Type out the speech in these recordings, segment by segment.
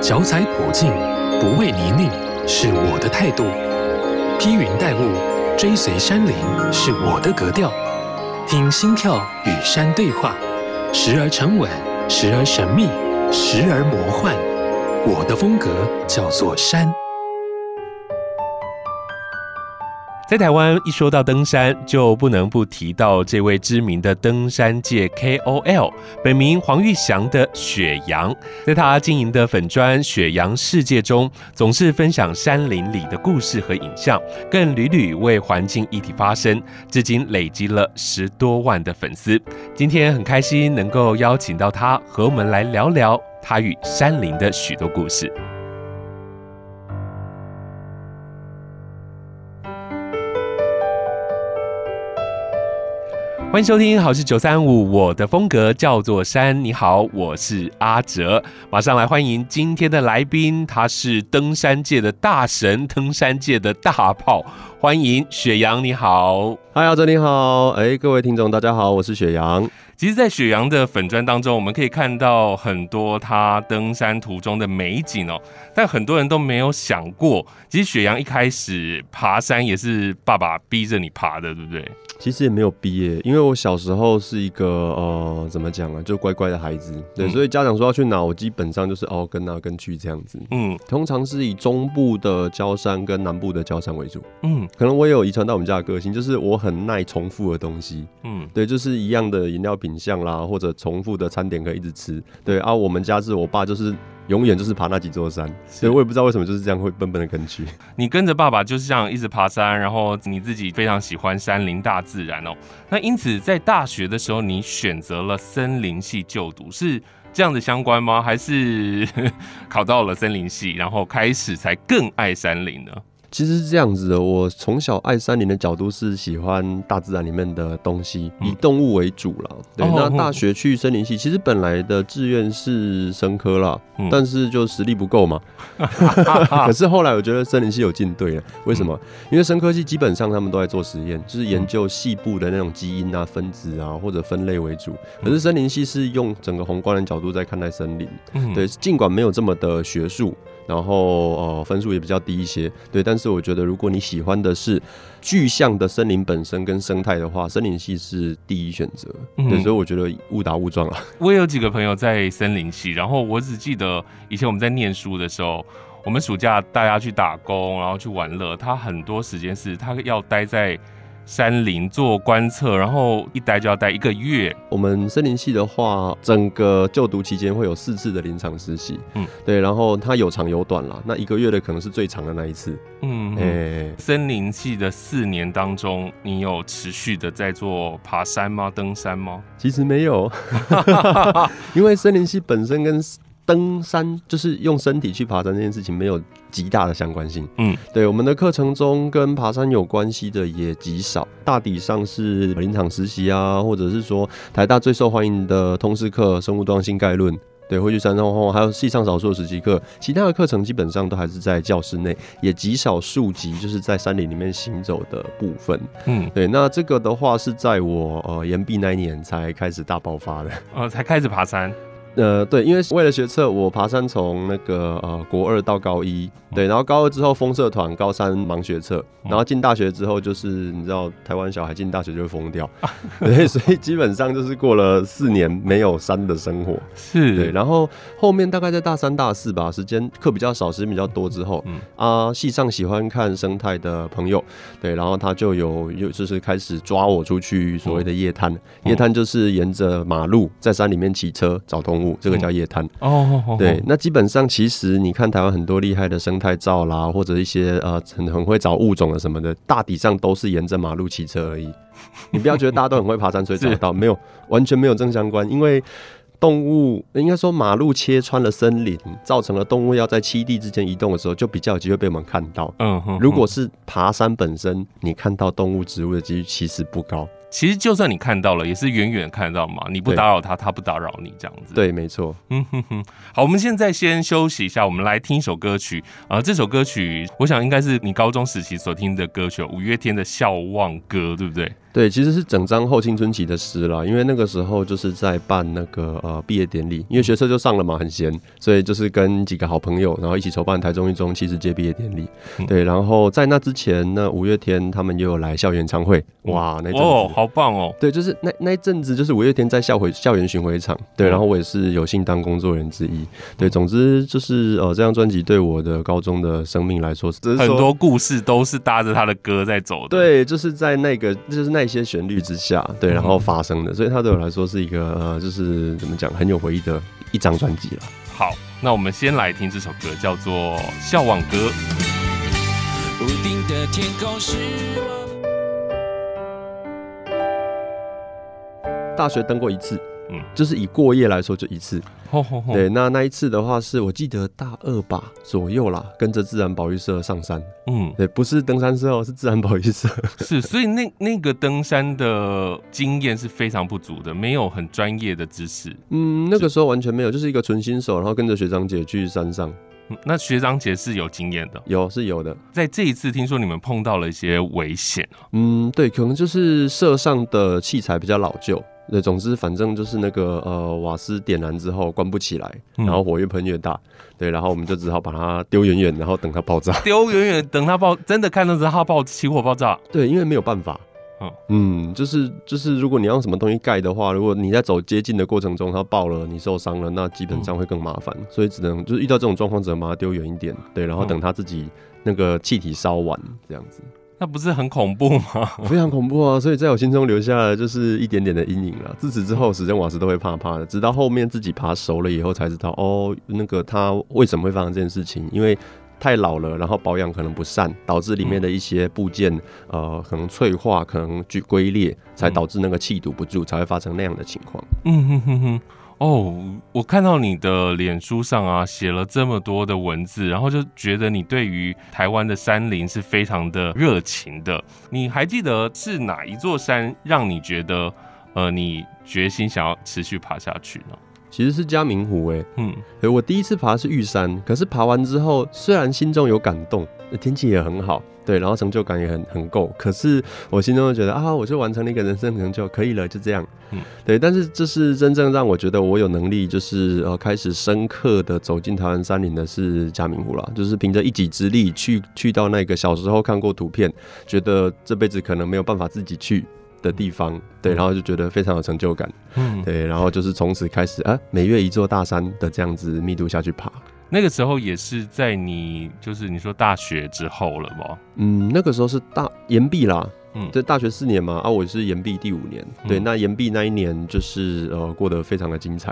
脚踩普径，不畏泥泞，是我的态度；披云戴雾，追随山林，是我的格调。听心跳与山对话，时而沉稳，时而神秘，时而魔幻。我的风格叫做山。在台湾，一说到登山，就不能不提到这位知名的登山界 KOL，本名黄玉祥的雪阳。在他经营的粉砖“雪阳世界”中，总是分享山林里的故事和影像，更屡屡为环境议题发声，至今累积了十多万的粉丝。今天很开心能够邀请到他，和我们来聊聊他与山林的许多故事。欢迎收听好事九三五，我的风格叫做山。你好，我是阿哲，马上来欢迎今天的来宾，他是登山界的大神，登山界的大炮，欢迎雪阳。你好，嗨，阿哲你好，哎，各位听众大家好，我是雪阳。其实，在雪阳的粉砖当中，我们可以看到很多他登山途中的美景哦，但很多人都没有想过，其实雪阳一开始爬山也是爸爸逼着你爬的，对不对？其实也没有毕业，因为我小时候是一个呃，怎么讲啊，就乖乖的孩子，对，嗯、所以家长说要去哪，我基本上就是哦跟哪跟去这样子。嗯，通常是以中部的焦山跟南部的焦山为主。嗯，可能我也有遗传到我们家的个性，就是我很耐重复的东西。嗯，对，就是一样的饮料品项啦，或者重复的餐点可以一直吃。对啊，我们家是我爸就是。永远就是爬那几座山，所以我也不知道为什么就是这样会笨笨的跟去。你跟着爸爸就是这样一直爬山，然后你自己非常喜欢山林大自然哦。那因此在大学的时候，你选择了森林系就读，是这样子相关吗？还是 考到了森林系，然后开始才更爱山林呢？其实是这样子的，我从小爱山林的角度是喜欢大自然里面的东西，以动物为主了。对，那大学去森林系，其实本来的志愿是生科啦，但是就实力不够嘛。可是后来我觉得森林系有进队了，为什么？因为生科系基本上他们都在做实验，就是研究细部的那种基因啊、分子啊或者分类为主。可是森林系是用整个宏观的角度在看待森林，对，尽管没有这么的学术。然后呃分数也比较低一些，对，但是我觉得如果你喜欢的是具象的森林本身跟生态的话，森林系是第一选择。嗯，对，所以我觉得误打误撞啊。我也有几个朋友在森林系，然后我只记得以前我们在念书的时候，我们暑假大家去打工，然后去玩乐，他很多时间是他要待在。山林做观测，然后一待就要待一个月。我们森林系的话，整个就读期间会有四次的临场实习，嗯，对，然后它有长有短啦。那一个月的可能是最长的那一次，嗯，哎、欸，森林系的四年当中，你有持续的在做爬山吗？登山吗？其实没有，因为森林系本身跟登山就是用身体去爬山这件事情没有极大的相关性。嗯，对，我们的课程中跟爬山有关系的也极少，大体上是林场实习啊，或者是说台大最受欢迎的通识课《生物多样性概论》，对，会去山上晃，还有系上少数的实习课，其他的课程基本上都还是在教室内，也极少数集就是在山林里面行走的部分。嗯，对，那这个的话是在我呃延毕那一年才开始大爆发的，呃，才开始爬山。呃，对，因为为了学测，我爬山从那个呃国二到高一，对，然后高二之后封社团，高三忙学测，然后进大学之后就是你知道台湾小孩进大学就会疯掉，对，所以基本上就是过了四年没有山的生活，是。对，然后后面大概在大三大四吧，时间课比较少，时间比较多之后，嗯。啊，系上喜欢看生态的朋友，对，然后他就有有就是开始抓我出去所谓的夜探，夜探就是沿着马路在山里面骑车找动物。这个叫夜探哦，对，那基本上其实你看台湾很多厉害的生态照啦，或者一些呃很很会找物种的什么的，大体上都是沿着马路骑车而已。你不要觉得大家都很会爬山，所以找得到，没有，完全没有正相关。因为动物应该说马路切穿了森林，造成了动物要在栖地之间移动的时候，就比较有机会被我们看到。嗯哼，如果是爬山本身，你看到动物植物的几率其实不高。其实就算你看到了，也是远远看到嘛。你不打扰他，他不打扰你，这样子。对，没错。嗯哼哼。好，我们现在先休息一下，我们来听一首歌曲啊、呃。这首歌曲，我想应该是你高中时期所听的歌曲，五月天的《笑忘歌》，对不对？对，其实是整张后青春期的诗啦，因为那个时候就是在办那个呃毕业典礼，因为学社就上了嘛，很闲，所以就是跟几个好朋友，然后一起筹办台中一中七十届毕业典礼。嗯、对，然后在那之前，呢五月天他们也有来校园演唱会，哇，那阵子哦，好棒哦。对，就是那那一阵子，就是五月天在校回校园巡回场，对，然后我也是有幸当工作人员之一。对，总之就是呃，这张专辑对我的高中的生命来说，是很多故事都是搭着他的歌在走的。对，就是在那个就是那些旋律之下，对，然后发生的，所以它对我来说是一个呃，就是怎么讲，很有回忆的一张专辑了。好，那我们先来听这首歌，叫做《笑忘歌》。屋顶的天空是我。大学登过一次。嗯，就是以过夜来说，就一次。吼吼吼，对，那那一次的话，是我记得大二吧左右啦，跟着自然保育社上山。嗯，对，不是登山社哦，是自然保育社。是，所以那那个登山的经验是非常不足的，没有很专业的知识。嗯，那个时候完全没有，就是一个纯新手，然后跟着学长姐去山上。嗯，那学长姐是有经验的，有是有的。在这一次，听说你们碰到了一些危险。嗯，对，可能就是社上的器材比较老旧。对，总之反正就是那个呃，瓦斯点燃之后关不起来，然后火越喷越大，对，然后我们就只好把它丢远远，然后等它爆炸。丢远远，等它爆，真的看到它爆起火爆炸。对，因为没有办法。嗯嗯，就是就是，如果你要用什么东西盖的话，如果你在走接近的过程中它爆了，你受伤了，那基本上会更麻烦，所以只能就是遇到这种状况，只能把它丢远一点，对，然后等它自己那个气体烧完这样子。那不是很恐怖吗？非常恐怖啊！所以在我心中留下了就是一点点的阴影了。自此之后，史珍瓦斯都会怕怕的。直到后面自己爬熟了以后，才知道哦，那个它为什么会发生这件事情？因为太老了，然后保养可能不善，导致里面的一些部件、嗯、呃可能脆化，可能去龟裂，才导致那个气堵不住，才会发生那样的情况。嗯哼哼哼。哦我看到你的脸书上啊，写了这么多的文字，然后就觉得你对于台湾的山林是非常的热情的。你还记得是哪一座山让你觉得，呃，你决心想要持续爬下去呢？其实是嘉明湖，哎，嗯，我第一次爬是玉山，可是爬完之后，虽然心中有感动，天气也很好。对，然后成就感也很很够，可是我心中就觉得啊，我就完成了一个人生成就，可以了，就这样。嗯，对，但是这是真正让我觉得我有能力，就是呃开始深刻的走进台湾山林的是嘉明湖了，就是凭着一己之力去去到那个小时候看过图片，觉得这辈子可能没有办法自己去的地方，对，然后就觉得非常有成就感。嗯，对，然后就是从此开始啊，每月一座大山的这样子密度下去爬。那个时候也是在你就是你说大学之后了吗？嗯，那个时候是大岩壁啦。嗯，在大学四年嘛，啊，我是研毕第五年，嗯、对，那研毕那一年就是呃过得非常的精彩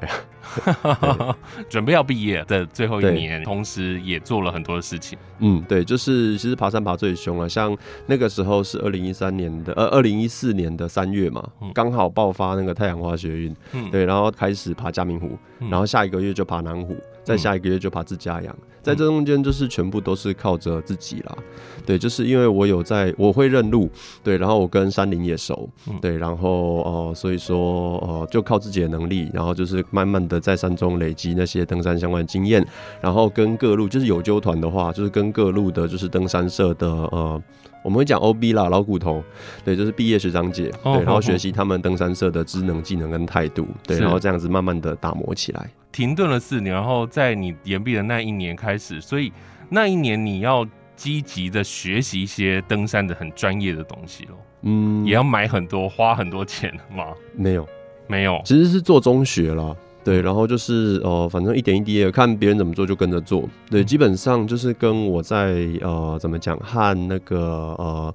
啊，准备要毕业的最后一年，同时也做了很多的事情。嗯，对，就是其实爬山爬最凶了，像那个时候是二零一三年的呃二零一四年的三月嘛，刚、嗯、好爆发那个太阳花学运，嗯，对，然后开始爬嘉明湖，然后下一个月就爬南湖，再下一个月就爬自家养，在这中间就是全部都是靠着自己啦，对，就是因为我有在，我会认路。对，然后我跟山林也熟，对，然后呃，所以说呃，就靠自己的能力，然后就是慢慢的在山中累积那些登山相关的经验，然后跟各路就是有纠团的话，就是跟各路的就是登山社的呃，我们会讲 OB 啦，老骨头，对，就是毕业学长姐，对，然后学习他们登山社的职能、技能跟态度，对，然后这样子慢慢的打磨起来。停顿了四年，然后在你延毕的那一年开始，所以那一年你要。积极的学习一些登山的很专业的东西咯，嗯，也要买很多，花很多钱吗？没有，没有，其实是做中学啦，对，然后就是呃，反正一点一滴的看别人怎么做就跟着做，对，基本上就是跟我在呃怎么讲和那个呃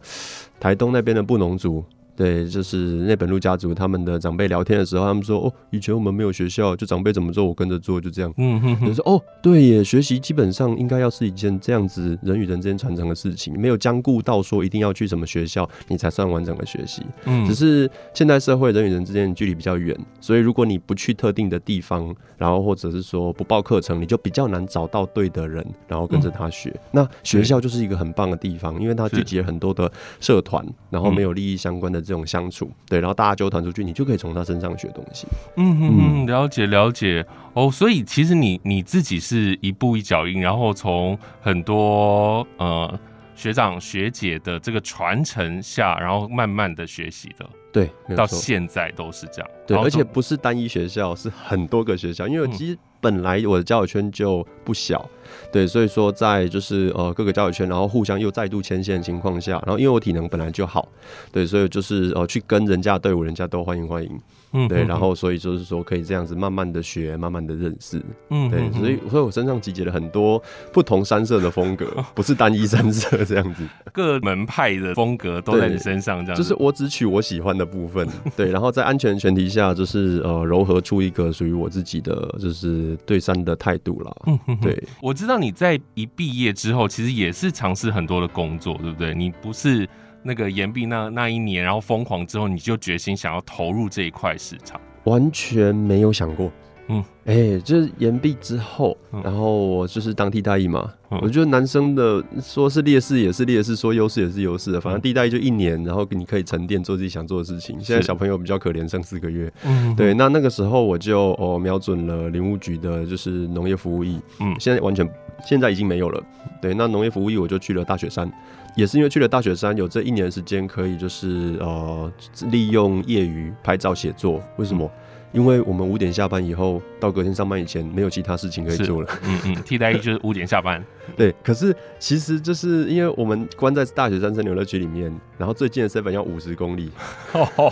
台东那边的布农族。对，就是那本路家族他们的长辈聊天的时候，他们说：“哦，以前我们没有学校，就长辈怎么做，我跟着做，就这样。”嗯哼哼，就说：“哦，对耶，学习基本上应该要是一件这样子人与人之间传承的事情，没有僵固到说一定要去什么学校你才算完整的学习。嗯，只是现代社会人与人之间的距离比较远，所以如果你不去特定的地方，然后或者是说不报课程，你就比较难找到对的人，然后跟着他学。嗯、那学校就是一个很棒的地方，因为它聚集了很多的社团，然后没有利益相关的。这种相处，对，然后大家揪团出去，你就可以从他身上学东西。嗯哼哼，了解了解哦。所以其实你你自己是一步一脚印，然后从很多呃学长学姐的这个传承下，然后慢慢的学习的。对，到现在都是这样。对，而且不是单一学校，是很多个学校，因为其实本来我的交友圈就不小。对，所以说在就是呃各个交友圈，然后互相又再度牵线的情况下，然后因为我体能本来就好，对，所以就是呃去跟人家队伍，人家都欢迎欢迎，嗯，对，然后所以就是说可以这样子慢慢的学，慢慢的认识，嗯，对，所以所以我身上集结了很多不同山色的风格，不是单一山色这样子，各门派的风格都在你身上，这样，就是我只取我喜欢的部分，对，然后在安全前提下，就是呃柔合出一个属于我自己的就是对山的态度啦，嗯，对，我知道。你在一毕业之后，其实也是尝试很多的工作，对不对？你不是那个岩壁那那一年，然后疯狂之后，你就决心想要投入这一块市场，完全没有想过。嗯，哎、欸，就是岩壁之后，然后我就是当替代役嘛。嗯、我觉得男生的说是劣势也是劣势，说优势也是优势的。反正替代役就一年，然后你可以沉淀做自己想做的事情。现在小朋友比较可怜，剩四个月。嗯，对。那那个时候我就哦瞄准了林务局的，就是农业服务役。嗯，现在完全现在已经没有了。对，那农业服务役我就去了大雪山，也是因为去了大雪山，有这一年的时间可以就是呃利用业余拍照写作。为什么？嗯因为我们五点下班以后，到隔天上班以前，没有其他事情可以做了。嗯嗯，替代役就是五点下班。对，可是其实就是因为我们关在大雪山森游乐区里面，然后最近的 seven 要五十公里，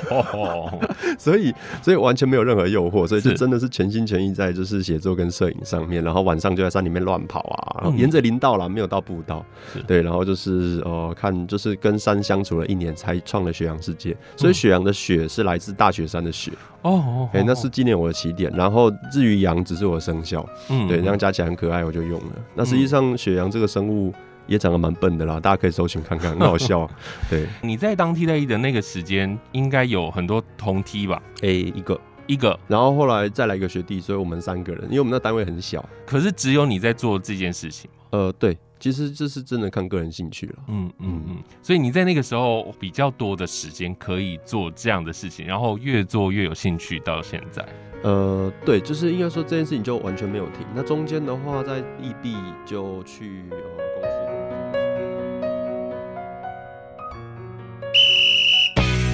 所以所以完全没有任何诱惑，所以就真的是全心全意在就是写作跟摄影上面，然后晚上就在山里面乱跑啊，然后沿着林道啦，没有到步道。对，然后就是呃看就是跟山相处了一年，才创了雪阳世界。所以雪阳的雪是来自大雪山的雪。哦，哎，那是纪念我的起点。然后至于阳，只是我的生肖。嗯，对，这样加起来很可爱，我就用了。那实际上雪阳这个生物也长得蛮笨的啦，大家可以搜寻看看，很好笑。对，你在当替代役的那个时间，应该有很多同梯吧？哎，一个一个，然后后来再来一个学弟，所以我们三个人，因为我们那单位很小。可是只有你在做这件事情。呃，对。其实这是真的看个人兴趣了，嗯嗯嗯，所以你在那个时候比较多的时间可以做这样的事情，然后越做越有兴趣到现在。呃，对，就是应该说这件事情就完全没有停。那中间的话，在异地就去呃公司工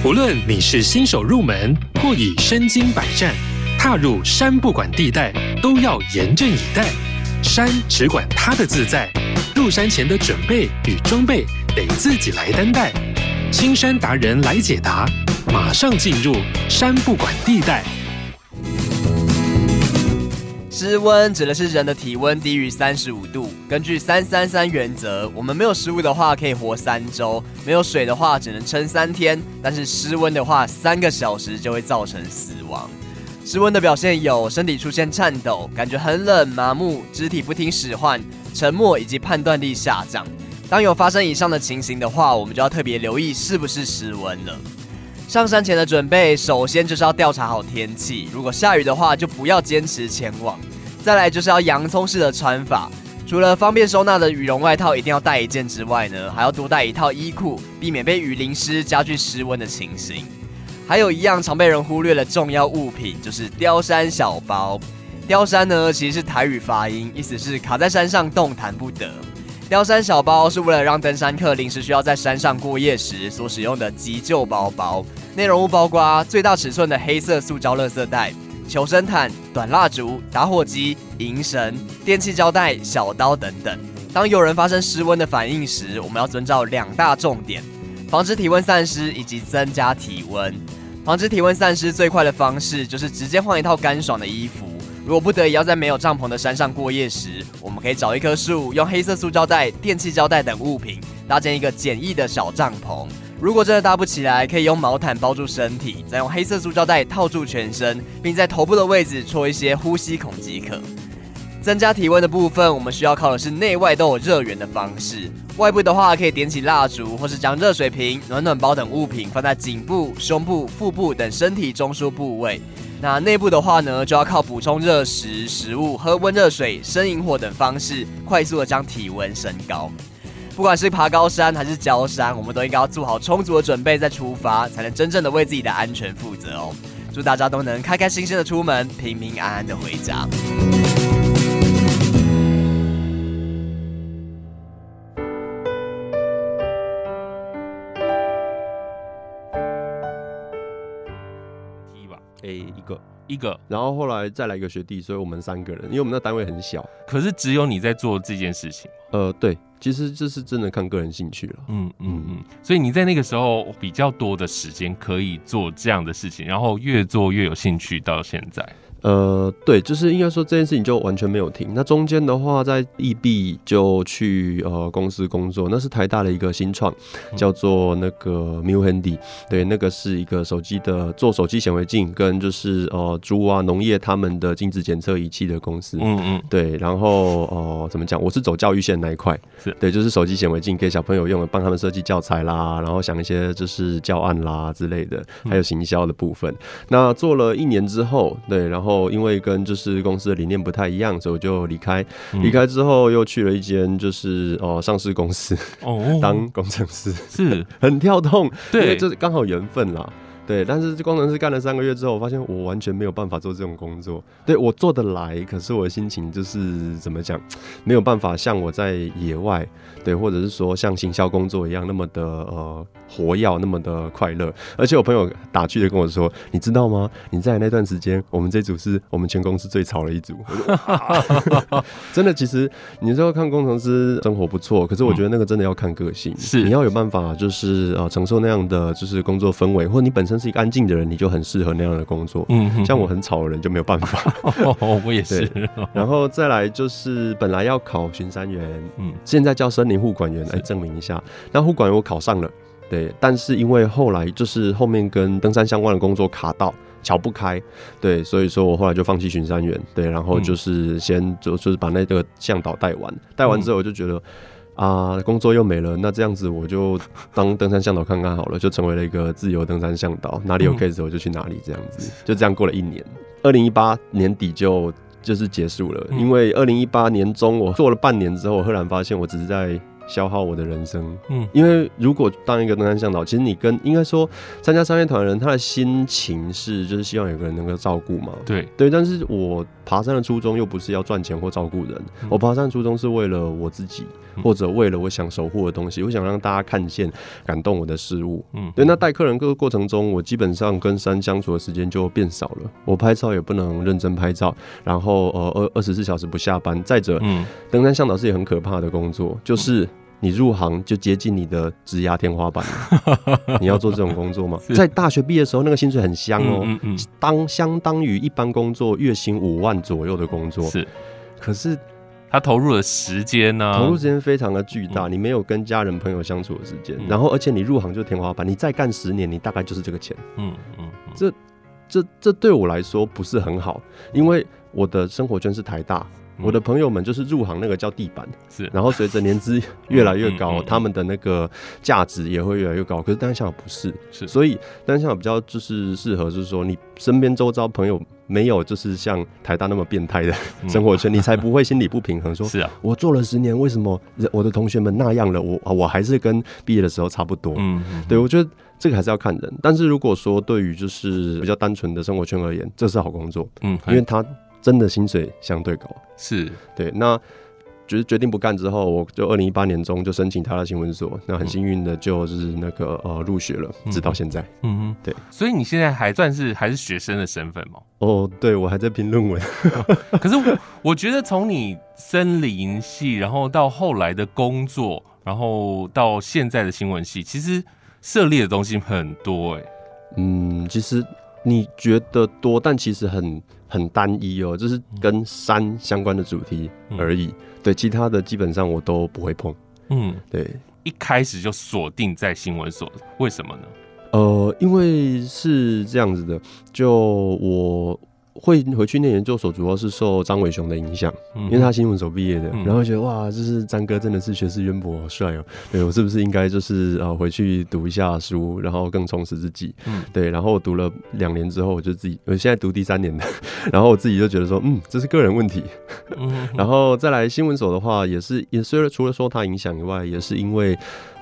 作。无论你是新手入门，或已身经百战，踏入山不管地带，都要严阵以待。山只管它的自在。入山前的准备与装备得自己来担待，青山达人来解答，马上进入山不管地带。失温指的是人的体温低于三十五度。根据三三三原则，我们没有食物的话可以活三周，没有水的话只能撑三天，但是失温的话，三个小时就会造成死亡。失温的表现有身体出现颤抖，感觉很冷、麻木，肢体不听使唤。沉默以及判断力下降。当有发生以上的情形的话，我们就要特别留意是不是失温了。上山前的准备，首先就是要调查好天气。如果下雨的话，就不要坚持前往。再来就是要洋葱式的穿法，除了方便收纳的羽绒外套一定要带一件之外呢，还要多带一套衣裤，避免被雨淋湿，加剧失温的情形。还有一样常被人忽略的重要物品，就是雕山小包。雕山呢，其实是台语发音，意思是卡在山上动弹不得。雕山小包是为了让登山客临时需要在山上过夜时所使用的急救包包，内容物包括最大尺寸的黑色塑胶垃圾袋、求生毯、短蜡烛、打火机、银绳、电气胶带、小刀等等。当有人发生失温的反应时，我们要遵照两大重点：防止体温散失以及增加体温。防止体温散失最快的方式就是直接换一套干爽的衣服。如果不得已要在没有帐篷的山上过夜时，我们可以找一棵树，用黑色塑胶袋、电气胶带等物品搭建一个简易的小帐篷。如果真的搭不起来，可以用毛毯包住身体，再用黑色塑胶袋套住全身，并在头部的位置戳一些呼吸孔即可。增加体温的部分，我们需要靠的是内外都有热源的方式。外部的话，可以点起蜡烛，或是将热水瓶、暖暖包等物品放在颈部、胸部、腹部等身体中枢部位。那内部的话呢，就要靠补充热食、食物、喝温热水、生营火等方式，快速的将体温升高。不管是爬高山还是郊山，我们都应该要做好充足的准备再出发，才能真正的为自己的安全负责哦。祝大家都能开开心心的出门，平平安安的回家。个。一个，然后后来再来一个学弟，所以我们三个人，因为我们那单位很小。可是只有你在做这件事情。呃，对，其实这是真的看个人兴趣了。嗯嗯嗯，所以你在那个时候比较多的时间可以做这样的事情，然后越做越有兴趣，到现在。呃，对，就是应该说这件事情就完全没有停。那中间的话，在异地就去呃公司工作，那是台大的一个新创，叫做那个 MuHandy。对，那个是一个手机的做手机显微镜跟就是呃猪啊农业他们的精子检测仪器的公司。嗯嗯。对，然后呃怎么讲？我是走教育线那一块。是。对，就是手机显微镜给小朋友用的，帮他们设计教材啦，然后想一些就是教案啦之类的，还有行销的部分。那做了一年之后，对，然后。因为跟就是公司的理念不太一样，所以我就离开。离开之后又去了一间就是哦上市公司哦，当工程师，是 很跳动，对，这刚好缘分啦。对，但是这工程师干了三个月之后，我发现我完全没有办法做这种工作。对，我做得来，可是我的心情就是怎么讲，没有办法像我在野外，对，或者是说像行销工作一样那么的呃活跃，那么的快乐。而且我朋友打趣的跟我说：“你知道吗？你在那段时间，我们这组是我们全公司最吵的一组。”真的，其实你说看工程师生活不错，可是我觉得那个真的要看个性，是你要有办法，就是呃承受那样的就是工作氛围，或者你本身。是一个安静的人，你就很适合那样的工作。嗯，像我很吵的人就没有办法。哦，我也是。然后再来就是本来要考巡山员，嗯，现在叫森林护管员来证明一下。那护管员我考上了，对，但是因为后来就是后面跟登山相关的工作卡到，瞧不开，对，所以说我后来就放弃巡山员，对，然后就是先就就是把那个向导带完，带完之后我就觉得。啊，工作又没了，那这样子我就当登山向导看看好了，就成为了一个自由登山向导，哪里有 case 我就去哪里，这样子，就这样过了一年。二零一八年底就就是结束了，因为二零一八年中我做了半年之后，我赫然发现我只是在。消耗我的人生，嗯，因为如果当一个登山向导，其实你跟应该说参加商业团的人，他的心情是就是希望有个人能够照顾嘛，对对。但是我爬山的初衷又不是要赚钱或照顾人，嗯，我爬山的初衷是为了我自己，或者为了我想守护的东西，我想让大家看见感动我的事物，嗯，对。那带客人各个过程中，我基本上跟山相处的时间就变少了，我拍照也不能认真拍照，然后呃二二十四小时不下班。再者，嗯，登山向导是一个很可怕的工作，就是。你入行就接近你的职涯天花板了，你要做这种工作吗？在大学毕业的时候，那个薪水很香哦、喔嗯嗯嗯，当相当于一般工作月薪五万左右的工作是，可是他投入的时间呢？投入时间非常的巨大，你没有跟家人朋友相处的时间，然后而且你入行就天花板，你再干十年，你大概就是这个钱。嗯嗯，这这这对我来说不是很好，因为我的生活圈是台大。我的朋友们就是入行那个叫地板，是，然后随着年资越来越高，他们的那个价值也会越来越高。可是登山向不是，是，所以登山向比较就是适合，就是说你身边周遭朋友没有就是像台大那么变态的生活圈，你才不会心里不平衡。说，是啊，我做了十年，为什么我的同学们那样了，我我还是跟毕业的时候差不多？嗯，对，我觉得这个还是要看人。但是如果说对于就是比较单纯的生活圈而言，这是好工作，嗯，因为他。真的薪水相对高，是对。那决决定不干之后，我就二零一八年中就申请他的新闻所，那很幸运的就是那个呃入学了，直到现在。嗯哼，对。所以你现在还算是还是学生的身份吗？哦，对，我还在拼论文。可是我我觉得从你森林系，然后到后来的工作，然后到现在的新闻系，其实涉猎的东西很多哎。嗯，其实你觉得多，但其实很。很单一哦，就是跟山相关的主题而已。嗯、对，其他的基本上我都不会碰。嗯，对，一开始就锁定在新闻所，为什么呢？呃，因为是这样子的，就我。会回去念研究所，主要是受张伟雄的影响，因为他新闻所毕业的，然后觉得哇，就是张哥真的是学识渊博，好帅哦。对，我是不是应该就是呃回去读一下书，然后更充实自己？嗯，对。然后我读了两年之后，我就自己，我现在读第三年的，然后我自己就觉得说，嗯，这是个人问题。然后再来新闻所的话，也是也虽然除了受他影响以外，也是因为。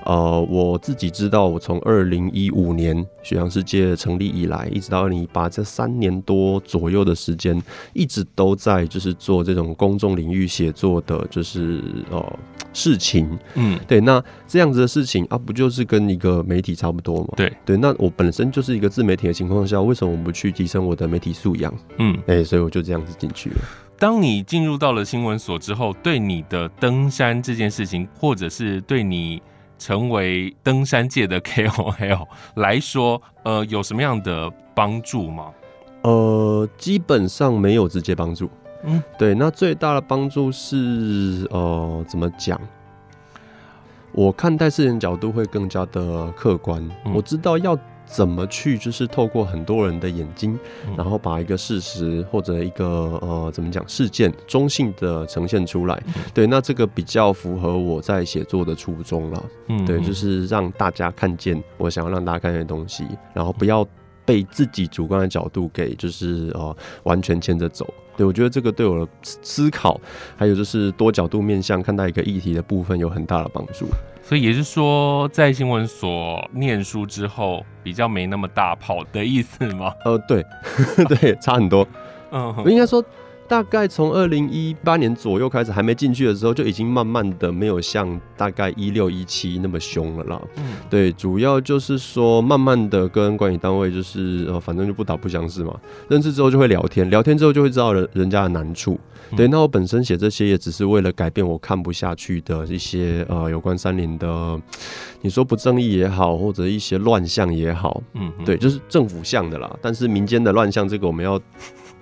呃，我自己知道，我从二零一五年雪阳世界成立以来，一直到二零一八这三年多左右的时间，一直都在就是做这种公众领域写作的，就是呃事情，嗯，对，那这样子的事情啊，不就是跟一个媒体差不多吗？对对，那我本身就是一个自媒体的情况下，为什么我不去提升我的媒体素养？嗯，哎、欸，所以我就这样子进去了。当你进入到了新闻所之后，对你的登山这件事情，或者是对你成为登山界的 KOL 来说，呃，有什么样的帮助吗？呃，基本上没有直接帮助。嗯，对，那最大的帮助是，呃，怎么讲？我看待事情角度会更加的客观，嗯，我知道要。怎么去就是透过很多人的眼睛，然后把一个事实或者一个呃怎么讲事件中性的呈现出来。对，那这个比较符合我在写作的初衷了。嗯，对，就是让大家看见我想要让大家看见的东西，然后不要被自己主观的角度给就是呃完全牵着走。对，我觉得这个对我的思考，还有就是多角度面向看待一个议题的部分有很大的帮助。所以也是说，在新闻所念书之后，比较没那么大跑的意思吗？呃，对，对，差很多。嗯，我应该说。大概从二零一八年左右开始，还没进去的时候，就已经慢慢的没有像大概一六一七那么凶了啦。嗯，对，主要就是说，慢慢的跟管理单位就是呃，反正就不打不相识嘛。认识之后就会聊天，聊天之后就会知道人人家的难处。对，那我本身写这些也只是为了改变我看不下去的一些呃有关山林的，你说不正义也好，或者一些乱象也好。嗯，对，就是政府像的啦，但是民间的乱象这个我们要。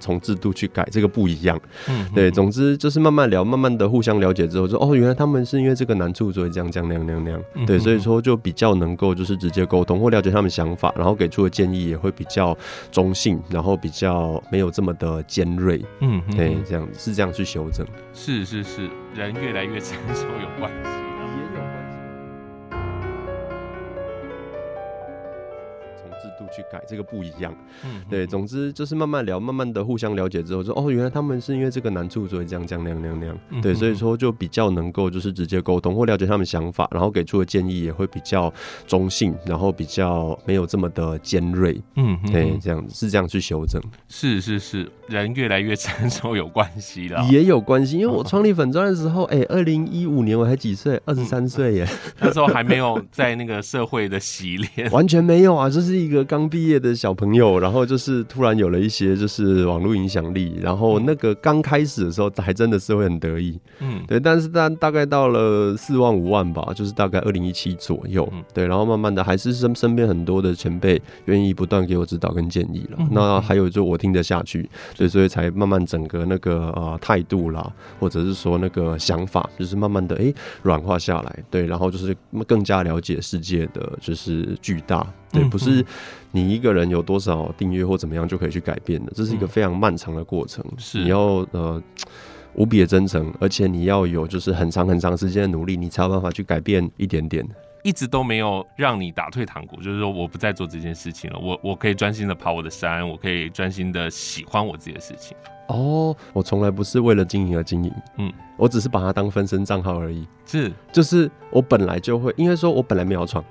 从制度去改，这个不一样。嗯，对，总之就是慢慢聊，慢慢的互相了解之后，说哦，原来他们是因为这个难处，所以这样这样那样那样那样。对，所以说就比较能够就是直接沟通或了解他们想法，然后给出的建议也会比较中性，然后比较没有这么的尖锐。嗯，对，这样是这样去修正。是是是，人越来越成熟有关系。去改这个不一样，嗯，对，总之就是慢慢聊，慢慢的互相了解之后，说哦，原来他们是因为这个难处，所以这样这样那样那样那样，嗯，对，所以说就比较能够就是直接沟通或了解他们想法，然后给出的建议也会比较中性，然后比较没有这么的尖锐，嗯，对，这样子是这样去修正，是是是，人越来越成熟有关系了，也有关系，因为我创立粉砖的时候，哎，二零一五年我还几岁，二十三岁耶，那时候还没有在那个社会的洗练，完全没有啊，这是一个刚。刚毕业的小朋友，然后就是突然有了一些就是网络影响力，然后那个刚开始的时候还真的是会很得意，嗯，对，但是大大概到了四万五万吧，就是大概二零一七左右，对，然后慢慢的还是身身边很多的前辈愿意不断给我指导跟建议了，那还有就我听得下去，所以所以才慢慢整个那个呃态度啦，或者是说那个想法，就是慢慢的哎软化下来，对，然后就是更加了解世界的就是巨大。对，不是你一个人有多少订阅或怎么样就可以去改变的，这是一个非常漫长的过程。是，你要呃无比的真诚，而且你要有就是很长很长时间的努力，你才有办法去改变一点点。一直都没有让你打退堂鼓，就是说我不再做这件事情了，我我可以专心的跑我的山，我可以专心的喜欢我自己的事情。哦，我从来不是为了经营而经营，嗯，我只是把它当分身账号而已。是，就是我本来就会，应该说我本来没有创。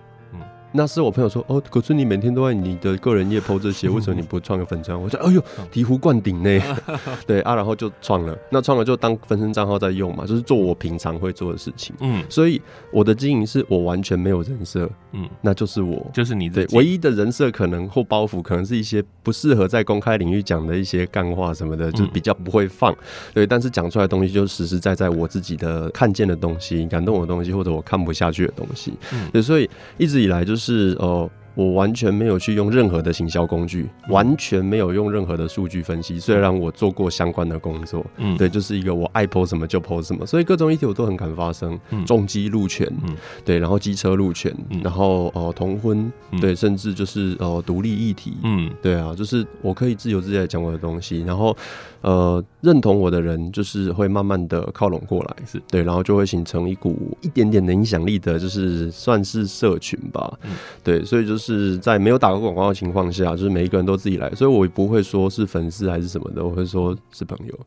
那是我朋友说哦，可是你每天都在你的个人页 po 这些，为什么你不创个粉专？我说哎呦，醍醐灌顶呢。对啊，然后就创了。那创了就当分身账号在用嘛，就是做我平常会做的事情。嗯，所以我的经营是我完全没有人设。嗯，那就是我，就是你对唯一的人设，可能或包袱，可能是一些不适合在公开领域讲的一些干话什么的，就比较不会放。对，但是讲出来的东西就实实在在我自己的看见的东西，感动我的东西，或者我看不下去的东西。嗯，对，所以一直以来就是。是哦，我完全没有去用任何的行销工具，完全没有用任何的数据分析。虽然我做过相关的工作，嗯，对，就是一个我爱 po 什么就 po 什么，所以各种议题我都很敢发声。重机路权，嗯，对，然后机车路权，然后呃同婚，对，甚至就是呃独立议题，嗯，对啊，就是我可以自由自在讲我的东西，然后。呃，认同我的人就是会慢慢的靠拢过来，是。对，然后就会形成一股一点点的影响力的，就是算是社群吧，嗯、对，所以就是在没有打过广告的情况下，就是每一个人都自己来，所以我不会说是粉丝还是什么的，我会说是朋友。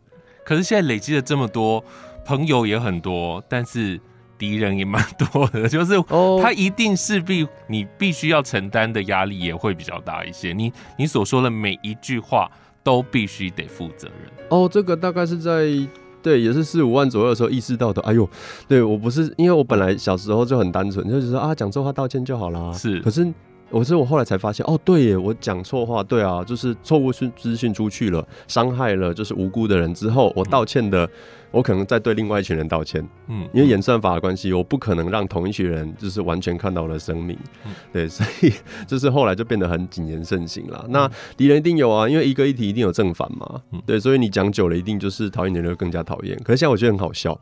可是现在累积了这么多朋友也很多，但是敌人也蛮多的，就是他一定势必你必须要承担的压力也会比较大一些。你你所说的每一句话。都必须得负责任哦。这个大概是在对，也是四五万左右的时候意识到的。哎呦，对我不是，因为我本来小时候就很单纯，就是说啊，讲错话道歉就好啦。是，可是我是我后来才发现，哦，对耶，我讲错话，对啊，就是错误讯资讯出去了，伤害了就是无辜的人之后，我道歉的。嗯我可能在对另外一群人道歉，嗯，因为演算法的关系，我不可能让同一群人就是完全看到我的生命，嗯，对，所以就是后来就变得很谨言慎行了。那敌人一定有啊，因为一个议题一定有正反嘛，对，所以你讲久了，一定就是讨厌的人会更加讨厌。可是现在我觉得很好笑，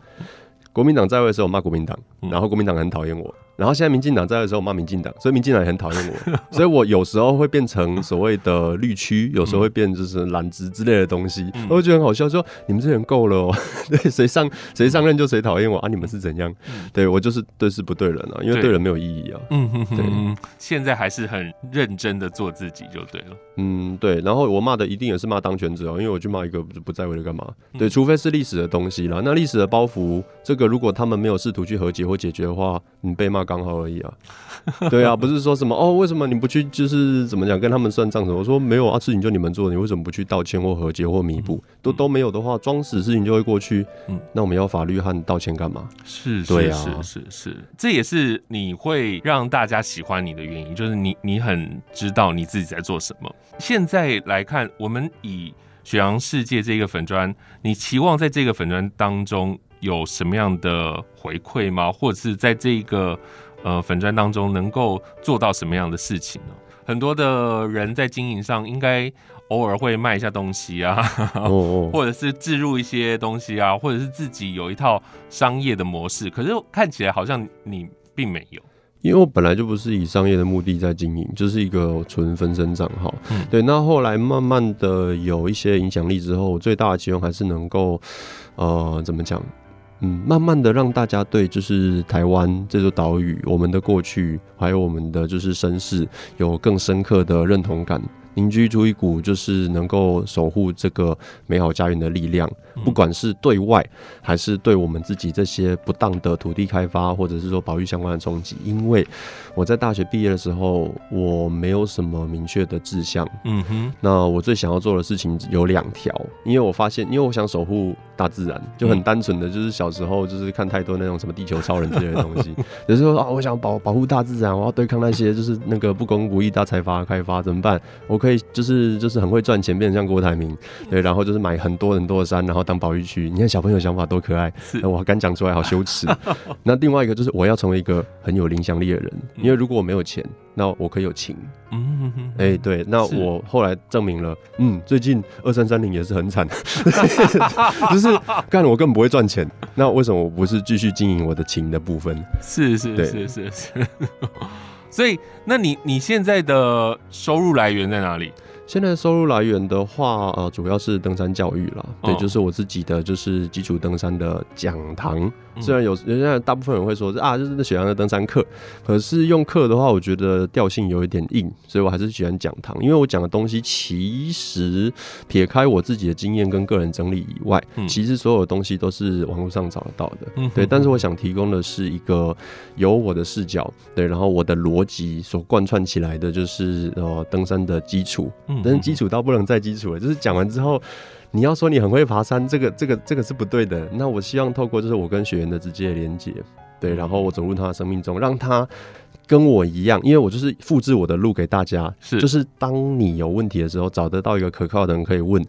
国民党在位的时候我骂国民党，然后国民党很讨厌我。然后现在民进党在的时候骂民进党，所以民进党也很讨厌我，所以我有时候会变成所谓的绿区，有时候会变就是蓝职之类的东西，我会觉得很好笑，说你们这人够了哦，对，谁上谁上任就谁讨厌我啊，你们是怎样？对我就是对事不对人啊，因为对人没有意义啊。嗯嗯 对，现在还是很认真的做自己就对了。嗯，对，然后我骂的一定也是骂当权者哦，因为我去骂一个不在位的干嘛？对，除非是历史的东西啦，那历史的包袱，这个如果他们没有试图去和解或解决的话，你被骂刚好而已啊。对啊，不是说什么哦，为什么你不去就是怎么讲跟他们算账什么？我说没有啊，事情就你们做，你为什么不去道歉或和解或弥补？都都没有的话，装死事情就会过去。嗯，那我们要法律和道歉干嘛？是，对啊，是是是，这也是你会让大家喜欢你的原因，就是你你很知道你自己在做什么。现在来看，我们以雪阳世界这个粉砖，你期望在这个粉砖当中有什么样的回馈吗？或者是在这个呃粉砖当中能够做到什么样的事情呢？很多的人在经营上应该偶尔会卖一下东西啊，或者是置入一些东西啊，或者是自己有一套商业的模式，可是看起来好像你并没有。因为我本来就不是以商业的目的在经营，就是一个纯分身账号。嗯、对，那后来慢慢的有一些影响力之后，我最大的期望还是能够，呃，怎么讲？嗯，慢慢的让大家对就是台湾这座岛屿、我们的过去，还有我们的就是身世，有更深刻的认同感。凝聚出一股就是能够守护这个美好家园的力量，不管是对外还是对我们自己这些不当的土地开发或者是说保育相关的冲击。因为我在大学毕业的时候，我没有什么明确的志向。嗯哼，那我最想要做的事情有两条，因为我发现，因为我想守护大自然，就很单纯的就是小时候就是看太多那种什么地球超人之类的东西，有时候啊，我想保保护大自然，我要对抗那些就是那个不公不义大财阀开发，怎么办？我。可以就是就是很会赚钱，变成像郭台铭，对，然后就是买很多很多的山，然后当保育区。你看小朋友想法多可爱，是我敢讲出来好羞耻。那另外一个就是我要成为一个很有影响力的人，因为如果我没有钱，那我可以有情。嗯，哎、欸，对，那我后来证明了，嗯，最近二三三零也是很惨，就是干我根本不会赚钱，那为什么我不是继续经营我的情的部分？是是是是是。所以，那你你现在的收入来源在哪里？现在收入来源的话，呃，主要是登山教育啦，对，就是我自己的就是基础登山的讲堂。虽然有现在大部分人会说啊，就是那雪阳的登山课，可是用课的话，我觉得调性有一点硬，所以我还是喜欢讲堂，因为我讲的东西其实撇开我自己的经验跟个人整理以外，其实所有东西都是网络上找得到的，对。但是我想提供的是一个由我的视角，对，然后我的逻辑所贯穿起来的，就是呃登山的基础，但是基础到不能再基础了，就是讲完之后。你要说你很会爬山，这个这个这个是不对的。那我希望透过就是我跟学员的直接连接，对，然后我走入他的生命中，让他跟我一样，因为我就是复制我的路给大家，是，就是当你有问题的时候，找得到一个可靠的人可以问。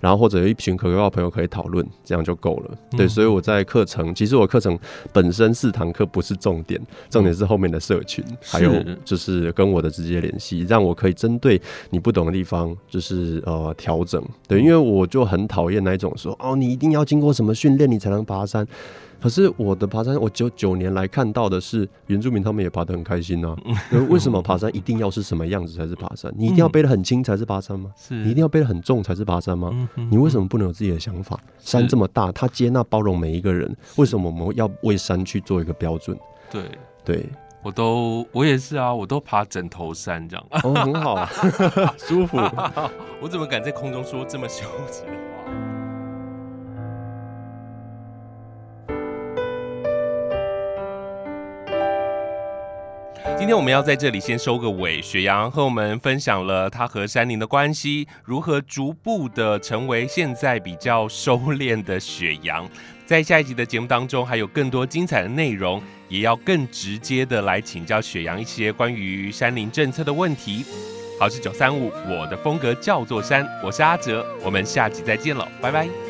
然后或者有一群可靠的朋友可以讨论，这样就够了。对，所以我在课程，其实我课程本身四堂课不是重点，重点是后面的社群，还有就是跟我的直接联系，让我可以针对你不懂的地方，就是呃调整。对，因为我就很讨厌那一种说哦，你一定要经过什么训练你才能爬山。可是我的爬山，我九九年来看到的是原住民他们也爬得很开心啊。为什么爬山一定要是什么样子才是爬山？你一定要背得很轻才是爬山吗？是你一定要背得很重才是爬山吗？你为什么不能有自己的想法？山这么大，它接纳包容每一个人，为什么我们要为山去做一个标准？对对，我都我也是啊，我都爬枕头山这样，哦，很好啊，舒服。我怎么敢在空中说这么羞耻今天我们要在这里先收个尾。雪阳和我们分享了他和山林的关系，如何逐步的成为现在比较收敛的雪阳。在下一集的节目当中，还有更多精彩的内容，也要更直接的来请教雪阳一些关于山林政策的问题。好是九三五，我的风格叫做山，我是阿哲，我们下集再见了，拜拜。